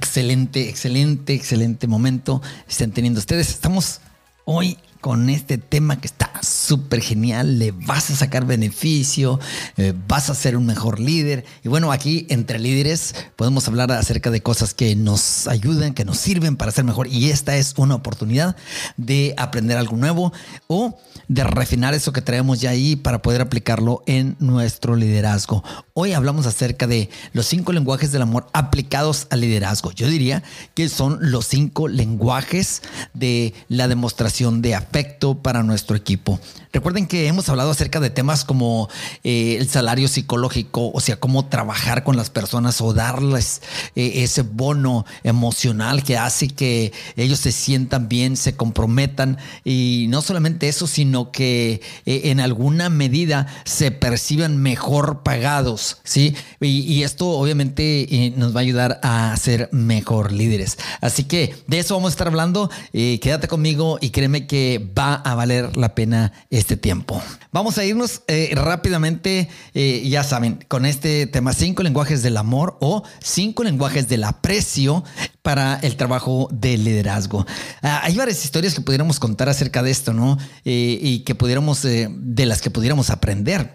excelente, excelente, excelente momento estén teniendo ustedes. Estamos hoy con este tema que está súper genial, le vas a sacar beneficio, eh, vas a ser un mejor líder. Y bueno, aquí entre líderes podemos hablar acerca de cosas que nos ayudan, que nos sirven para ser mejor. Y esta es una oportunidad de aprender algo nuevo o de refinar eso que traemos ya ahí para poder aplicarlo en nuestro liderazgo. Hoy hablamos acerca de los cinco lenguajes del amor aplicados al liderazgo. Yo diría que son los cinco lenguajes de la demostración de afecto para nuestro equipo. Recuerden que hemos hablado acerca de temas como eh, el salario psicológico, o sea, cómo trabajar con las personas o darles eh, ese bono emocional que hace que ellos se sientan bien, se comprometan y no solamente eso, sino que eh, en alguna medida se perciban mejor pagados, ¿sí? Y, esto obviamente nos va a ayudar a ser mejor líderes. Así que de eso vamos a estar hablando. quédate conmigo y créeme que va a valer la pena este tiempo. Vamos a irnos eh, rápidamente, eh, ya saben, con este tema, cinco lenguajes del amor o cinco lenguajes del aprecio para el trabajo de liderazgo. Ah, hay varias historias que pudiéramos contar acerca de esto, ¿no? Eh, y que pudiéramos, de las que pudiéramos aprender.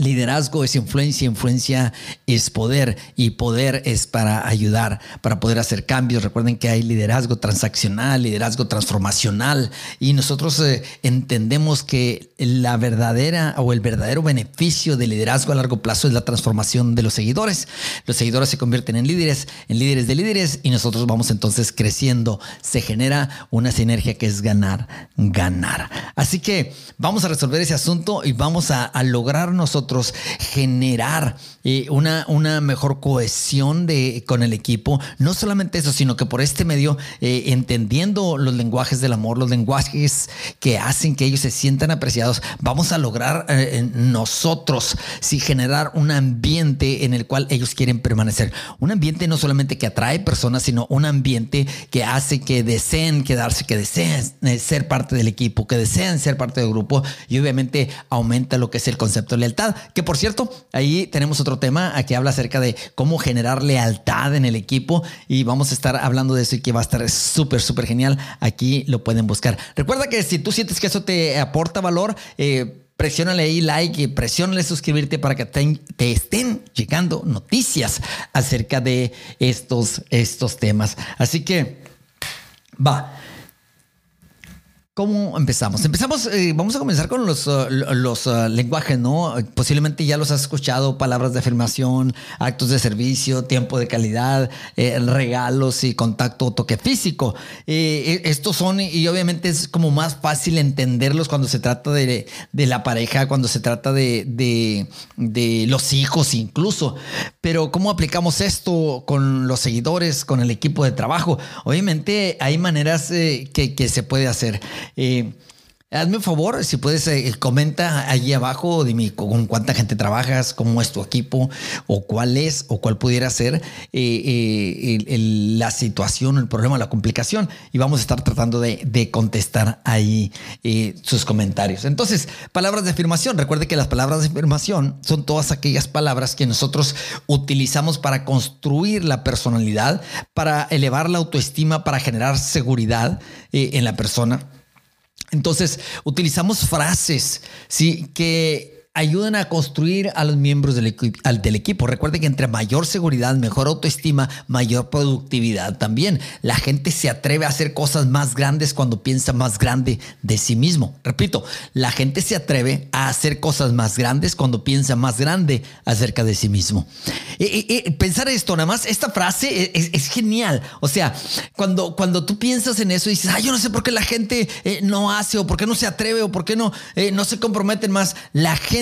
Liderazgo es influencia, influencia es poder y poder es para ayudar, para poder hacer cambios. Recuerden que hay liderazgo transaccional, liderazgo transformacional y nosotros eh, entendemos que la verdadera o el verdadero beneficio del liderazgo a largo plazo es la transformación de los seguidores. Los seguidores se convierten en líderes, en líderes de líderes y nosotros vamos entonces creciendo. Se genera una sinergia que es ganar, ganar. Así que vamos a resolver ese asunto y vamos a, a lograr nosotros generar eh, una, una mejor cohesión de, con el equipo. No solamente eso, sino que por este medio, eh, entendiendo los lenguajes del amor, los lenguajes que hacen que ellos se sientan apreciados, vamos a lograr eh, nosotros si generar un ambiente en el cual ellos quieren permanecer. Un ambiente no solamente que atrae personas, sino un ambiente que hace que deseen quedarse, que deseen ser parte del equipo, que deseen ser parte del grupo y obviamente aumenta lo que es el concepto de lealtad. Que por cierto, ahí tenemos otro tema que habla acerca de cómo generar lealtad en el equipo y vamos a estar hablando de eso y que va a estar súper, súper genial. Aquí lo pueden buscar. Recuerda que si tú sientes que eso te aporta valor, eh, presiónale ahí like y presiónale suscribirte para que te, te, estén llegando noticias acerca de estos, estos temas. Así que va. ¿Cómo empezamos? Empezamos, eh, vamos a comenzar con los, uh, los uh, lenguajes, ¿no? Posiblemente ya los has escuchado, palabras de afirmación, actos de servicio, tiempo de calidad, eh, regalos y contacto, toque físico. Eh, estos son, y obviamente es como más fácil entenderlos cuando se trata de, de la pareja, cuando se trata de, de, de, los hijos incluso. Pero ¿cómo aplicamos esto con los seguidores, con el equipo de trabajo? Obviamente hay maneras que, que se puede hacer. Eh, Hazme un favor, si puedes, eh, comenta allí abajo, dime con cuánta gente trabajas, cómo es tu equipo, o cuál es, o cuál pudiera ser eh, eh, la situación, el problema, la complicación. Y vamos a estar tratando de, contestar ahí sus comentarios. Entonces, palabras de afirmación. Recuerde que las palabras de afirmación son todas aquellas palabras que nosotros utilizamos para construir la personalidad, para elevar la autoestima, para generar seguridad en la persona entonces, utilizamos frases, ¿sí? Que ayudan a construir a los miembros del, equipo. Recuerde que entre mayor seguridad, mejor autoestima, mayor productividad también. La gente se atreve a hacer cosas más grandes cuando piensa más grande de sí mismo. Repito, la gente se atreve a hacer cosas más grandes cuando piensa más grande acerca de sí mismo. Pensar esto, nada más, esta frase es, genial. O sea, cuando, cuando tú piensas en eso y dices, yo no sé por qué la gente eh, no hace o por qué no se atreve o por qué no, eh, no se comprometen más, la gente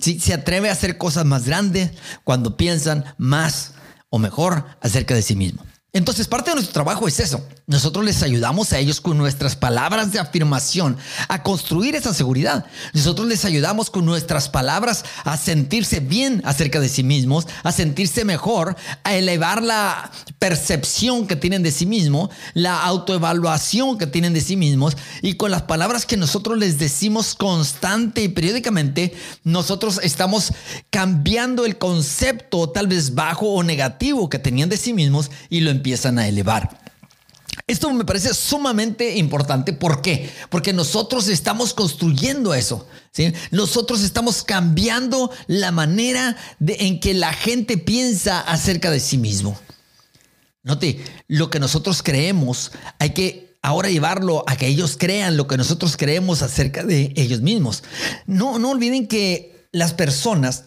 se atreve a hacer cosas más grandes cuando piensan más o mejor acerca de sí mismo. Entonces, parte de nuestro trabajo es eso. Nosotros les ayudamos a ellos con nuestras palabras de afirmación a construir esa seguridad. Nosotros les ayudamos con nuestras palabras a sentirse bien acerca de sí mismos, a sentirse mejor, a elevar la percepción que tienen de sí mismos, la autoevaluación que tienen de sí mismos y con las palabras que nosotros les decimos constante y periódicamente, nosotros estamos cambiando el concepto tal vez bajo o negativo que tenían de sí mismos y lo empiezan a elevar. Esto me parece sumamente importante. ¿Por qué? Porque nosotros estamos construyendo eso. ¿sí? Nosotros estamos cambiando la manera de, en que la gente piensa acerca de sí mismo. Note, lo que nosotros creemos hay que ahora llevarlo a que ellos crean lo que nosotros creemos acerca de ellos mismos. No, no olviden que las personas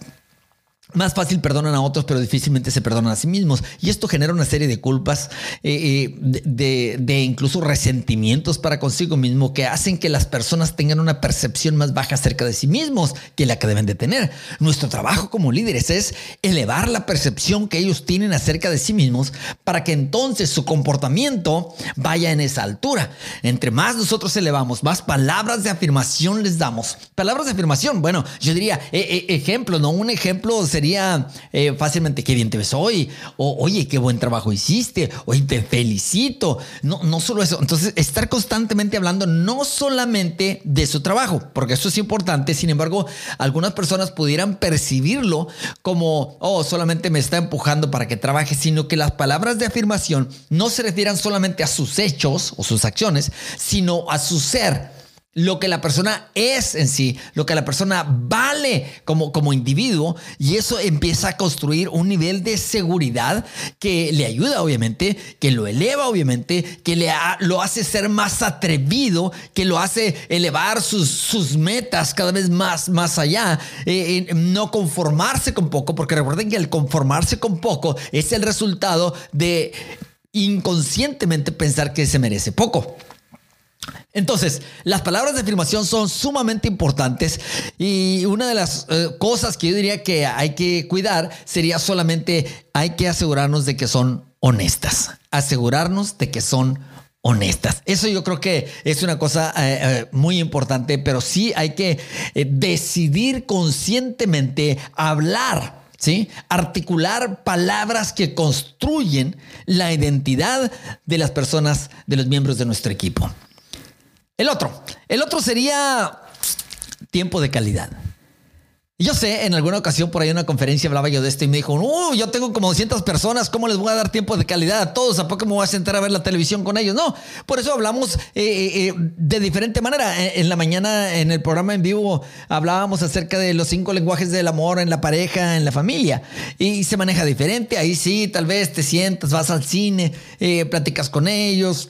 más fácil perdonan a otros, pero difícilmente se perdonan a sí mismos. Y esto genera una serie de culpas, eh, eh, de, incluso resentimientos para consigo mismo que hacen que las personas tengan una percepción más baja acerca de sí mismos que la que deben de tener. Nuestro trabajo como líderes es elevar la percepción que ellos tienen acerca de sí mismos para que entonces su comportamiento vaya en esa altura. Entre más nosotros elevamos, más palabras de afirmación les damos. Palabras de afirmación, bueno, yo diría, eh, ejemplo, ¿no? Un ejemplo sería eh, fácilmente qué bien te ves hoy, o oye, qué buen trabajo hiciste, oye, te felicito. No, no solo eso. Entonces, estar constantemente hablando no solamente de su trabajo, porque eso es importante. Sin embargo, algunas personas pudieran percibirlo como, oh, solamente me está empujando para que trabaje, sino que las palabras de afirmación no se refieran solamente a sus hechos o sus acciones, sino a su ser lo que la persona es en sí, lo que la persona vale como, como individuo y eso empieza a construir un nivel de seguridad que le ayuda obviamente, que lo eleva obviamente, que le lo hace ser más atrevido, que lo hace elevar sus, sus metas cada vez más, más allá, eh, no conformarse con poco, porque recuerden que el conformarse con poco es el resultado de inconscientemente pensar que se merece poco. Entonces, las palabras de afirmación son sumamente importantes y una de las eh, cosas que yo diría que hay que cuidar sería solamente hay que asegurarnos de que son honestas, asegurarnos de que son honestas. Eso yo creo que es una cosa eh, eh, muy importante, pero sí hay que decidir conscientemente hablar. ¿Sí? Articular palabras que construyen la identidad de las personas, de los miembros de nuestro equipo. El otro, el otro sería tiempo de calidad. Yo sé, en alguna ocasión por ahí en una conferencia hablaba yo de esto y me dijo, uh, yo tengo como 200 personas, ¿cómo les voy a dar tiempo de calidad a todos? ¿A poco me voy a sentar a ver la televisión con ellos? No, por eso hablamos eh, eh, eh, de diferente manera. En la mañana, en el programa en vivo, hablábamos acerca de los cinco lenguajes del amor en la pareja, en la familia. Y se maneja diferente. Ahí sí, tal vez te sientas, vas al cine, platicas con ellos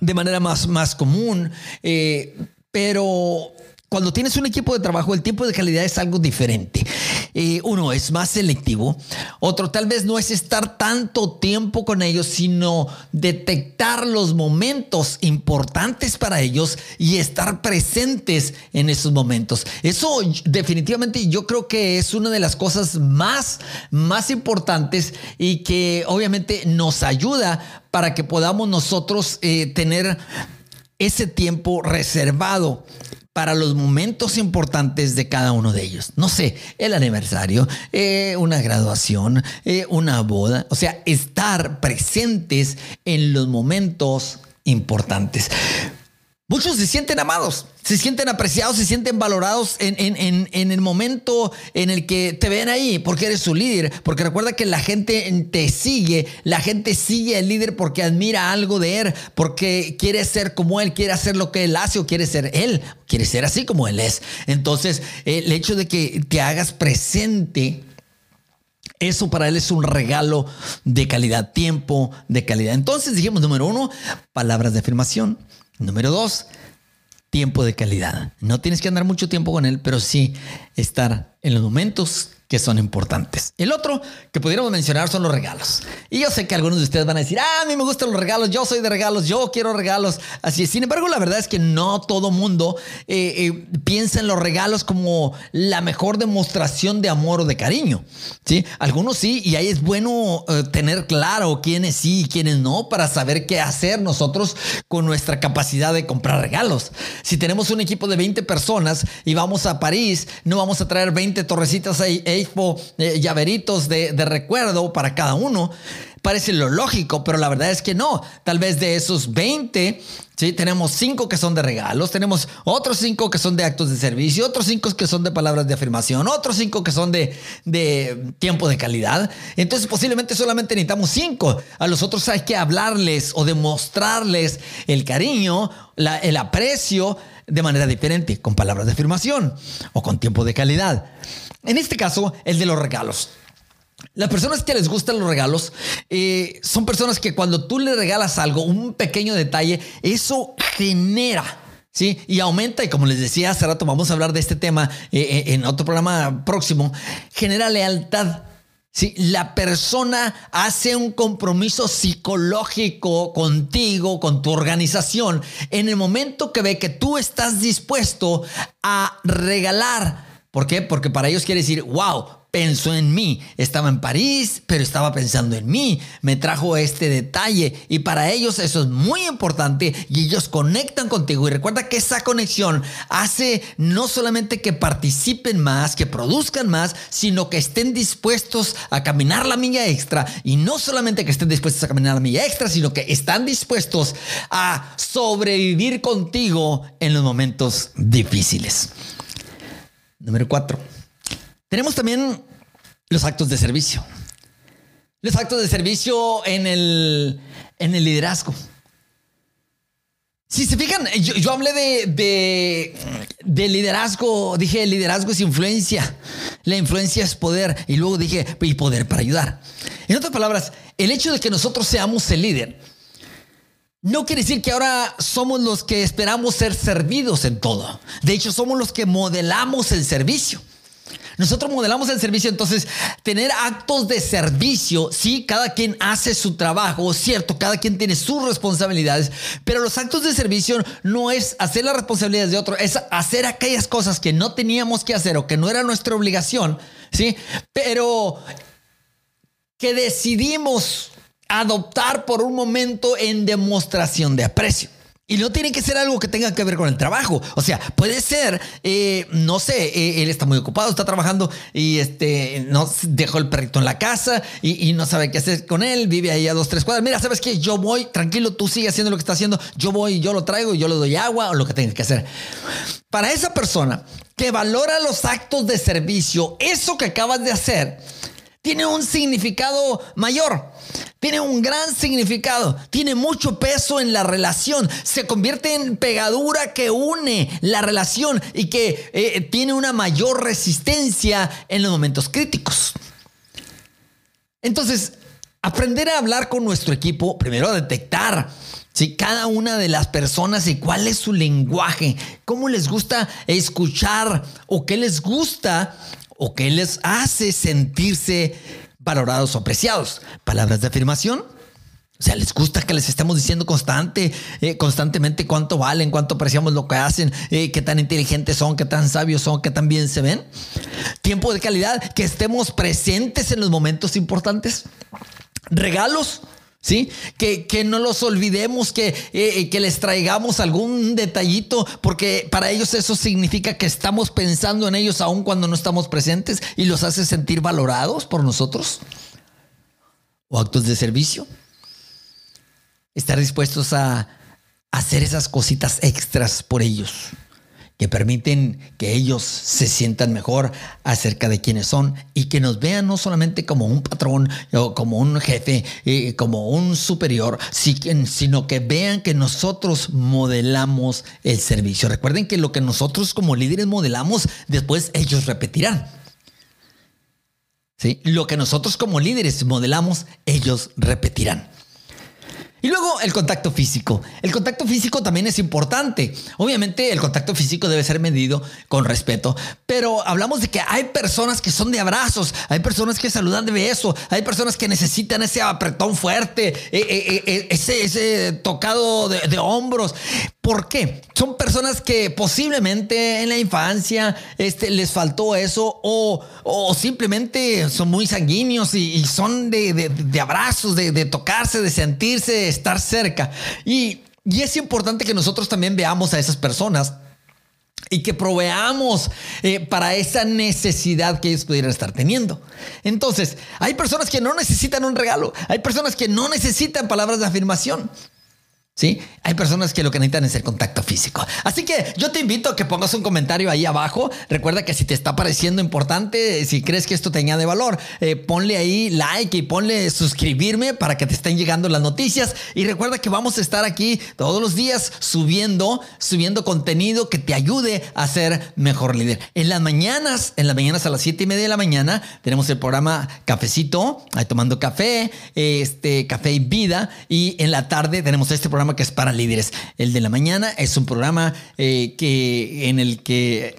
de manera más, más común, eh, pero cuando tienes un equipo de trabajo, el tiempo de calidad es algo diferente. Eh, uno es más selectivo, otro tal vez no es estar tanto tiempo con ellos, sino detectar los momentos importantes para ellos y estar presentes en esos momentos. Eso definitivamente yo creo que es una de las cosas más, más importantes y que obviamente nos ayuda para que podamos nosotros eh, tener ese tiempo reservado para los momentos importantes de cada uno de ellos. No sé, el aniversario, eh, una graduación, eh, una boda. O sea, estar presentes en los momentos importantes. Muchos se sienten amados, se sienten apreciados, se sienten valorados en, el momento en el que te ven ahí, porque eres su líder. Porque recuerda que la gente te sigue, la gente sigue al líder porque admira algo de él, porque quiere ser como él, quiere hacer lo que él hace o quiere ser él, quiere ser así como él es. Entonces, el hecho de que te hagas presente. Eso para él es un regalo de calidad, tiempo de calidad. Entonces dijimos, número uno, palabras de afirmación. Número dos, tiempo de calidad. No tienes que andar mucho tiempo con él, pero sí estar en los momentos que son importantes. El otro que pudiéramos mencionar son los regalos. Y yo sé que algunos de ustedes van a decir, ah, a mí me gustan los regalos, yo soy de regalos, yo quiero regalos. Así es. Sin embargo, la verdad es que no todo mundo eh, eh, piensa en los regalos como la mejor demostración de amor o de cariño. ¿sí? Algunos sí, y ahí es bueno eh, tener claro quiénes sí y quiénes no para saber qué hacer nosotros con nuestra capacidad de comprar regalos. Si tenemos un equipo de 20 personas y vamos a París, no vamos a traer 20 torrecitas ahí eh, llaveritos de, recuerdo para cada uno. parece lo lógico, pero la verdad es que no. Tal vez de esos 20, ¿sí? tenemos 5 que son de regalos, tenemos otros 5 que son de actos de servicio, otros 5 que son de palabras de afirmación, otros 5 que son de, tiempo de calidad. Entonces posiblemente solamente necesitamos 5. A los otros hay que hablarles o demostrarles el cariño, el aprecio de manera diferente, con palabras de afirmación o con tiempo de calidad. En este caso, el de los regalos. Las personas que les gustan los regalos eh, son personas que cuando tú le regalas algo, un pequeño detalle, eso genera ¿sí? Y aumenta, y como les decía hace rato, vamos a hablar de este tema eh, eh, en otro programa próximo, genera lealtad. Si la persona hace un compromiso psicológico contigo, con tu organización, en el momento que ve que tú estás dispuesto a regalar. ¿Por qué? Porque para ellos quiere decir, wow, pensó en mí. Estaba en París, pero estaba pensando en mí. Me trajo este detalle y para ellos eso es muy importante y ellos conectan contigo. Y recuerda que esa conexión hace no solamente que participen más, que produzcan más, sino que estén dispuestos a caminar la milla extra. Y no solamente que estén dispuestos a caminar la milla extra, sino que están dispuestos a sobrevivir contigo en los momentos difíciles. Número cuatro tenemos también los actos de servicio. Los actos de servicio en el, en el liderazgo. Si se fijan, yo, hablé de, de, liderazgo, dije liderazgo es influencia, la influencia es poder y luego dije y poder para ayudar. En otras palabras, el hecho de que nosotros seamos el líder no quiere decir que ahora somos los que esperamos ser servidos en todo. De hecho, somos los que modelamos el servicio. Nosotros modelamos el servicio, entonces tener actos de servicio, sí, cada quien hace su trabajo, cierto, cada quien tiene sus responsabilidades, pero los actos de servicio no es hacer las responsabilidades de otro, es hacer aquellas cosas que no teníamos que hacer o que no era nuestra obligación, sí, pero que decidimos adoptar por un momento en demostración de aprecio. Y no tiene que ser algo que tenga que ver con el trabajo. O sea, puede ser, eh, no sé, eh, él está muy ocupado, está trabajando y este, no dejó el perrito en la casa y, no sabe qué hacer con él, vive ahí a dos, tres cuadras. Mira, ¿sabes qué? Yo voy, tranquilo, tú sigue haciendo lo que está haciendo, yo voy, yo lo traigo, yo le doy agua o lo que tenga que hacer. Para esa persona que valora los actos de servicio, eso que acabas de hacer, tiene un significado mayor. Tiene un gran significado, tiene mucho peso en la relación, se convierte en pegadura que une la relación y que eh, tiene una mayor resistencia en los momentos críticos. Entonces, aprender a hablar con nuestro equipo, primero a detectar si cada una de las personas y cuál es su lenguaje, cómo les gusta escuchar o qué les gusta o qué les hace sentirse valorados o apreciados. Palabras de afirmación. O sea, les gusta que les estemos diciendo constante, eh, constantemente cuánto valen, cuánto apreciamos lo que hacen, eh, qué tan inteligentes son, qué tan sabios son, qué tan bien se ven. Tiempo de calidad, que estemos presentes en los momentos importantes. Regalos, ¿sí? Que, que, no los olvidemos, que, eh, que les traigamos algún detallito, porque para ellos eso significa que estamos pensando en ellos aun cuando no estamos presentes y los hace sentir valorados por nosotros. O actos de servicio. Estar dispuestos a hacer esas cositas extras por ellos que permiten que ellos se sientan mejor acerca de quiénes son y que nos vean no solamente como un patrón o como un jefe, eh, como un superior, sino que vean que nosotros modelamos el servicio. Recuerden que lo que nosotros como líderes modelamos, después ellos repetirán. ¿Sí? Lo que nosotros como líderes modelamos, ellos repetirán. Y luego el contacto físico. El contacto físico también es importante. Obviamente el contacto físico debe ser medido con respeto, pero hablamos de que hay personas que son de abrazos, hay personas que saludan de beso, hay personas que necesitan ese apretón fuerte, eh, eh, eh, ese, tocado de, hombros. ¿Por qué? Son personas que posiblemente en la infancia este, les faltó eso o, simplemente son muy sanguíneos y, son de, abrazos, de, tocarse, de sentirse, estar cerca. Y, y es importante que nosotros también veamos a esas personas y que proveamos eh, para esa necesidad que ellos pudieran estar teniendo. Entonces, hay personas que no necesitan un regalo, hay personas que no necesitan palabras de afirmación. ¿Sí? Hay personas que lo que necesitan es el contacto físico. Así que yo te invito a que pongas un comentario ahí abajo. Recuerda que si te está pareciendo importante, si crees que esto te añade valor, eh, ponle ahí like y ponle suscribirme para que te estén llegando las noticias. Y recuerda que vamos a estar aquí todos los días subiendo, subiendo contenido que te ayude a ser mejor líder. En las mañanas, en las mañanas a las 7 y media de la mañana, tenemos el programa Cafecito, ahí tomando café, este café y vida. Y en la tarde tenemos este programa que es para líderes. El de la mañana es un programa eh, que, en el que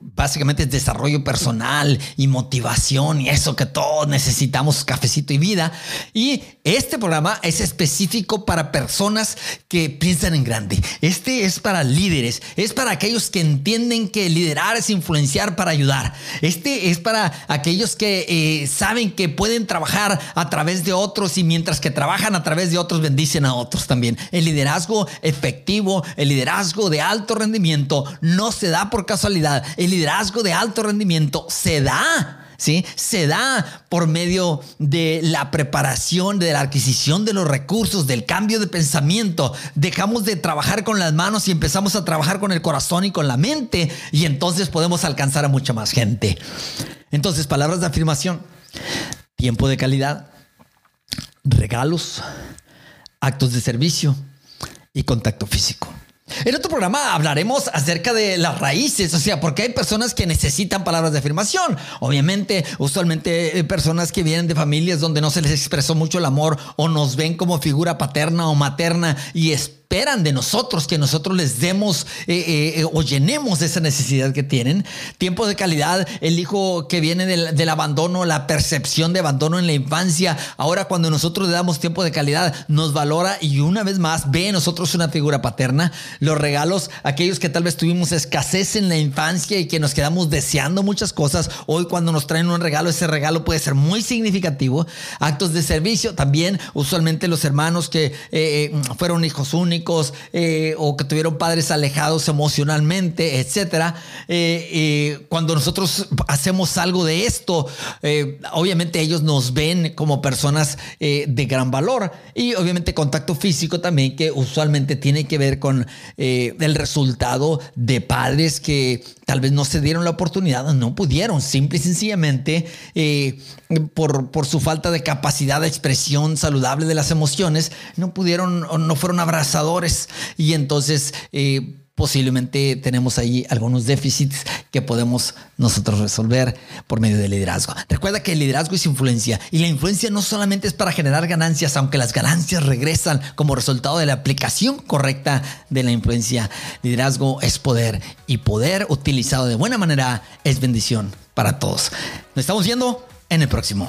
básicamente es desarrollo personal y motivación y eso que todos necesitamos, cafecito y vida. Y este programa es específico para personas que piensan en grande. Este es para líderes, es para aquellos que entienden que liderar es influenciar para ayudar. Este es para aquellos que eh, saben que pueden trabajar a través de otros y mientras que trabajan a través de otros bendicen a otros también. El liderazgo efectivo, el liderazgo de alto rendimiento no se da por casualidad. Liderazgo de alto rendimiento se da. ¿Sí? Se da por medio de la preparación, de la adquisición de los recursos, del cambio de pensamiento. Dejamos de trabajar con las manos y empezamos a trabajar con el corazón y con la mente y entonces podemos alcanzar a mucha más gente. Entonces, palabras de afirmación, tiempo de calidad, regalos, actos de servicio y contacto físico. En otro programa hablaremos acerca de las raíces, o sea, porque hay personas que necesitan palabras de afirmación. Obviamente, usualmente eh, personas que vienen de familias donde no se les expresó mucho el amor o nos ven como figura paterna o materna y es esperan de nosotros que nosotros les demos eh, eh, o llenemos esa necesidad que tienen. Tiempo de calidad, el hijo que viene del, del, abandono, la percepción de abandono en la infancia. Ahora cuando nosotros le damos tiempo de calidad, nos valora y una vez más ve en nosotros una figura paterna. Los regalos, aquellos que tal vez tuvimos escasez en la infancia y que nos quedamos deseando muchas cosas, hoy cuando nos traen un regalo, ese regalo puede ser muy significativo. Actos de servicio, también usualmente los hermanos que eh, fueron hijos únicos eh, o que tuvieron padres alejados emocionalmente, etcétera. Eh, cuando nosotros hacemos algo de esto, eh, obviamente ellos nos ven como personas de gran valor y obviamente contacto físico también que usualmente tiene que ver con el resultado de padres que tal vez no se dieron la oportunidad, no pudieron, simple y sencillamente por, por su falta de capacidad de expresión saludable de las emociones, no pudieron o no fueron abrazados y entonces eh, posiblemente tenemos ahí algunos déficits que podemos nosotros resolver por medio del liderazgo. Recuerda que el liderazgo es influencia y la influencia no solamente es para generar ganancias, aunque las ganancias regresan como resultado de la aplicación correcta de la influencia. Liderazgo es poder y poder utilizado de buena manera es bendición para todos. Nos estamos viendo en el próximo.